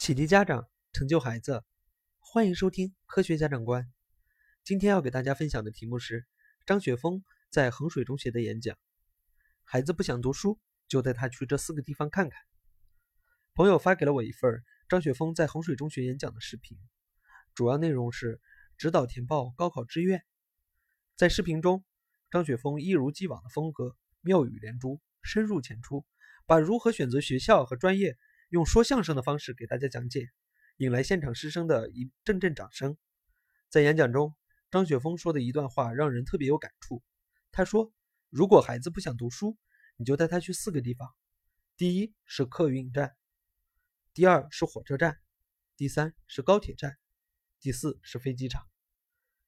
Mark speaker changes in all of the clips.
Speaker 1: 启迪家长，成就孩子，欢迎收听科学家长观。今天要给大家分享的题目是张雪峰在衡水中学的演讲。孩子不想读书，就带他去这四个地方看看。朋友发给了我一份张雪峰在衡水中学演讲的视频，主要内容是指导填报高考志愿。在视频中，张雪峰一如既往的风格，妙语连珠，深入浅出，把如何选择学校和专业。用说相声的方式给大家讲解，引来现场师生的一阵阵掌声。在演讲中，张雪峰说的一段话让人特别有感触。他说：“如果孩子不想读书，你就带他去四个地方：第一是客运站，第二是火车站，第三是高铁站，第四是飞机场。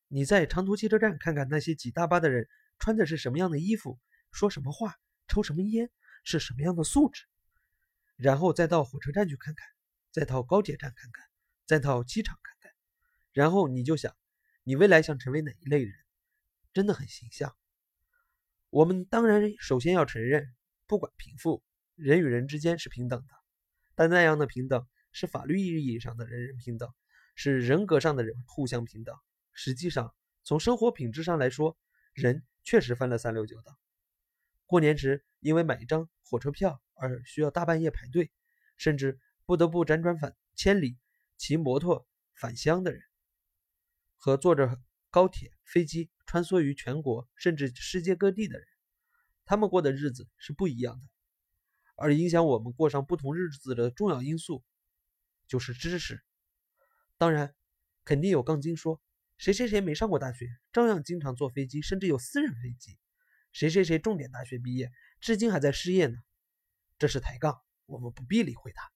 Speaker 1: 你在长途汽车站看看那些挤大巴的人穿的是什么样的衣服，说什么话，抽什么烟，是什么样的素质。”然后再到火车站去看看，再到高铁站看看，再到机场看看，然后你就想，你未来想成为哪一类人？真的很形象。我们当然首先要承认，不管贫富，人与人之间是平等的，但那样的平等是法律意义上的人人平等，是人格上的人互相平等。实际上，从生活品质上来说，人确实分了三六九等。过年时，因为买一张火车票而需要大半夜排队，甚至不得不辗转返千里骑摩托返乡的人，和坐着高铁、飞机穿梭于全国甚至世界各地的人，他们过的日子是不一样的。而影响我们过上不同日子的重要因素，就是知识。当然，肯定有杠精说，谁谁谁没上过大学，照样经常坐飞机，甚至有私人飞机。谁谁谁重点大学毕业，至今还在失业呢？这是抬杠，我们不必理会他。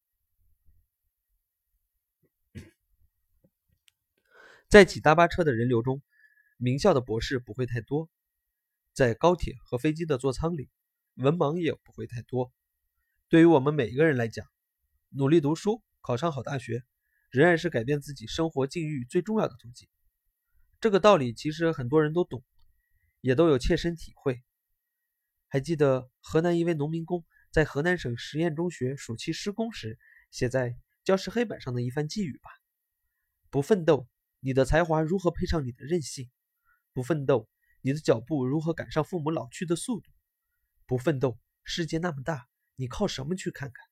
Speaker 1: 在挤大巴车的人流中，名校的博士不会太多；在高铁和飞机的座舱里，文盲也不会太多。对于我们每一个人来讲，努力读书，考上好大学，仍然是改变自己生活境遇最重要的途径。这个道理其实很多人都懂。也都有切身体会。还记得河南一位农民工在河南省实验中学暑期施工时写在教室黑板上的一番寄语吧：“不奋斗，你的才华如何配上你的韧性？不奋斗，你的脚步如何赶上父母老去的速度？不奋斗，世界那么大，你靠什么去看看？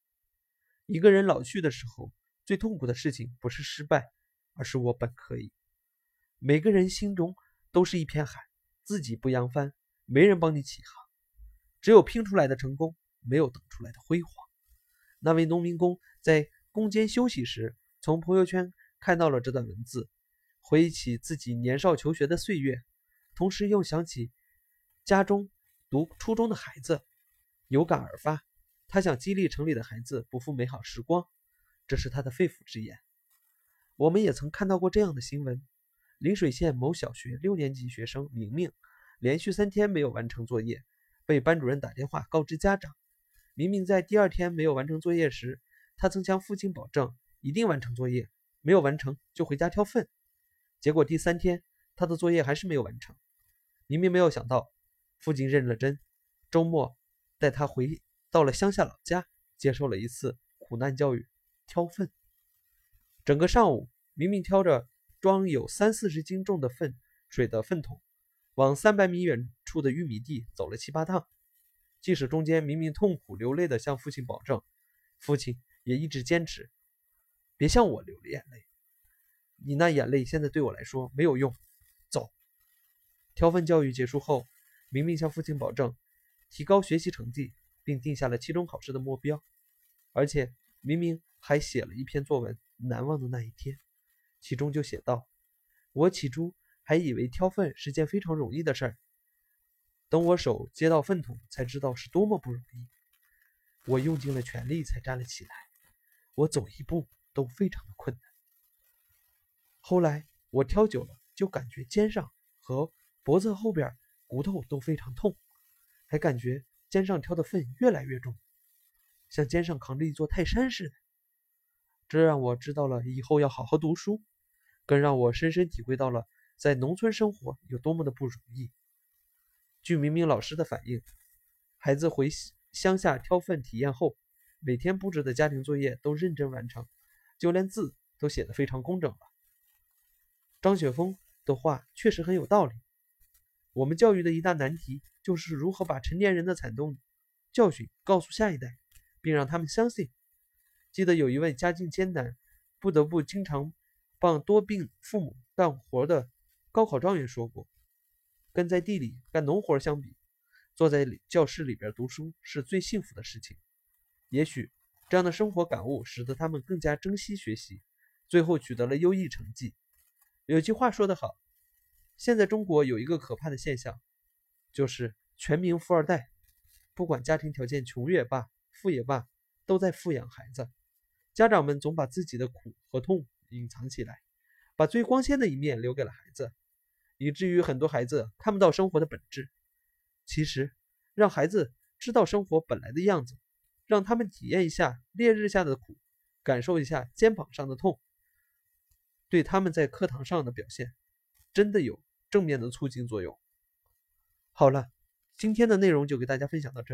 Speaker 1: 一个人老去的时候，最痛苦的事情不是失败，而是我本可以。每个人心中都是一片海。”自己不扬帆，没人帮你起航。只有拼出来的成功，没有等出来的辉煌。那位农民工在工间休息时，从朋友圈看到了这段文字，回忆起自己年少求学的岁月，同时又想起家中读初中的孩子，有感而发。他想激励城里的孩子不负美好时光，这是他的肺腑之言。我们也曾看到过这样的新闻。陵水县某小学六年级学生明明连续三天没有完成作业，被班主任打电话告知家长。明明在第二天没有完成作业时，他曾向父亲保证一定完成作业，没有完成就回家挑粪。结果第三天他的作业还是没有完成。明明没有想到，父亲认了真，周末带他回到了乡下老家，接受了一次苦难教育——挑粪。整个上午，明明挑着。装有三四十斤重的粪水的粪桶，往三百米远处的玉米地走了七八趟。即使中间明明痛苦流泪的向父亲保证，父亲也一直坚持：“别向我流眼泪，你那眼泪现在对我来说没有用。”走。挑粪教育结束后，明明向父亲保证提高学习成绩，并定下了期中考试的目标，而且明明还写了一篇作文《难忘的那一天》。其中就写道：“我起初还以为挑粪是件非常容易的事儿，等我手接到粪桶，才知道是多么不容易。我用尽了全力才站了起来，我走一步都非常的困难。后来我挑久了，就感觉肩上和脖子后边骨头都非常痛，还感觉肩上挑的粪越来越重，像肩上扛着一座泰山似的。这让我知道了以后要好好读书。”更让我深深体会到了在农村生活有多么的不容易。据明明老师的反映，孩子回乡下挑粪体验后，每天布置的家庭作业都认真完成，就连字都写得非常工整了。张雪峰的话确实很有道理。我们教育的一大难题就是如何把成年人的惨痛教训告诉下一代，并让他们相信。记得有一位家境艰难、不得不经常帮多病父母干活的高考状元说过：“跟在地里干农活相比，坐在教室里边读书是最幸福的事情。”也许这样的生活感悟使得他们更加珍惜学习，最后取得了优异成绩。有句话说得好。现在中国有一个可怕的现象，就是全民富二代，不管家庭条件穷也罢，富也罢，都在富养孩子。家长们总把自己的苦和痛隐藏起来，把最光鲜的一面留给了孩子，以至于很多孩子看不到生活的本质。其实，让孩子知道生活本来的样子，让他们体验一下烈日下的苦，感受一下肩膀上的痛，对他们在课堂上的表现。真的有正面的促进作用。好了，今天的内容就给大家分享到这里。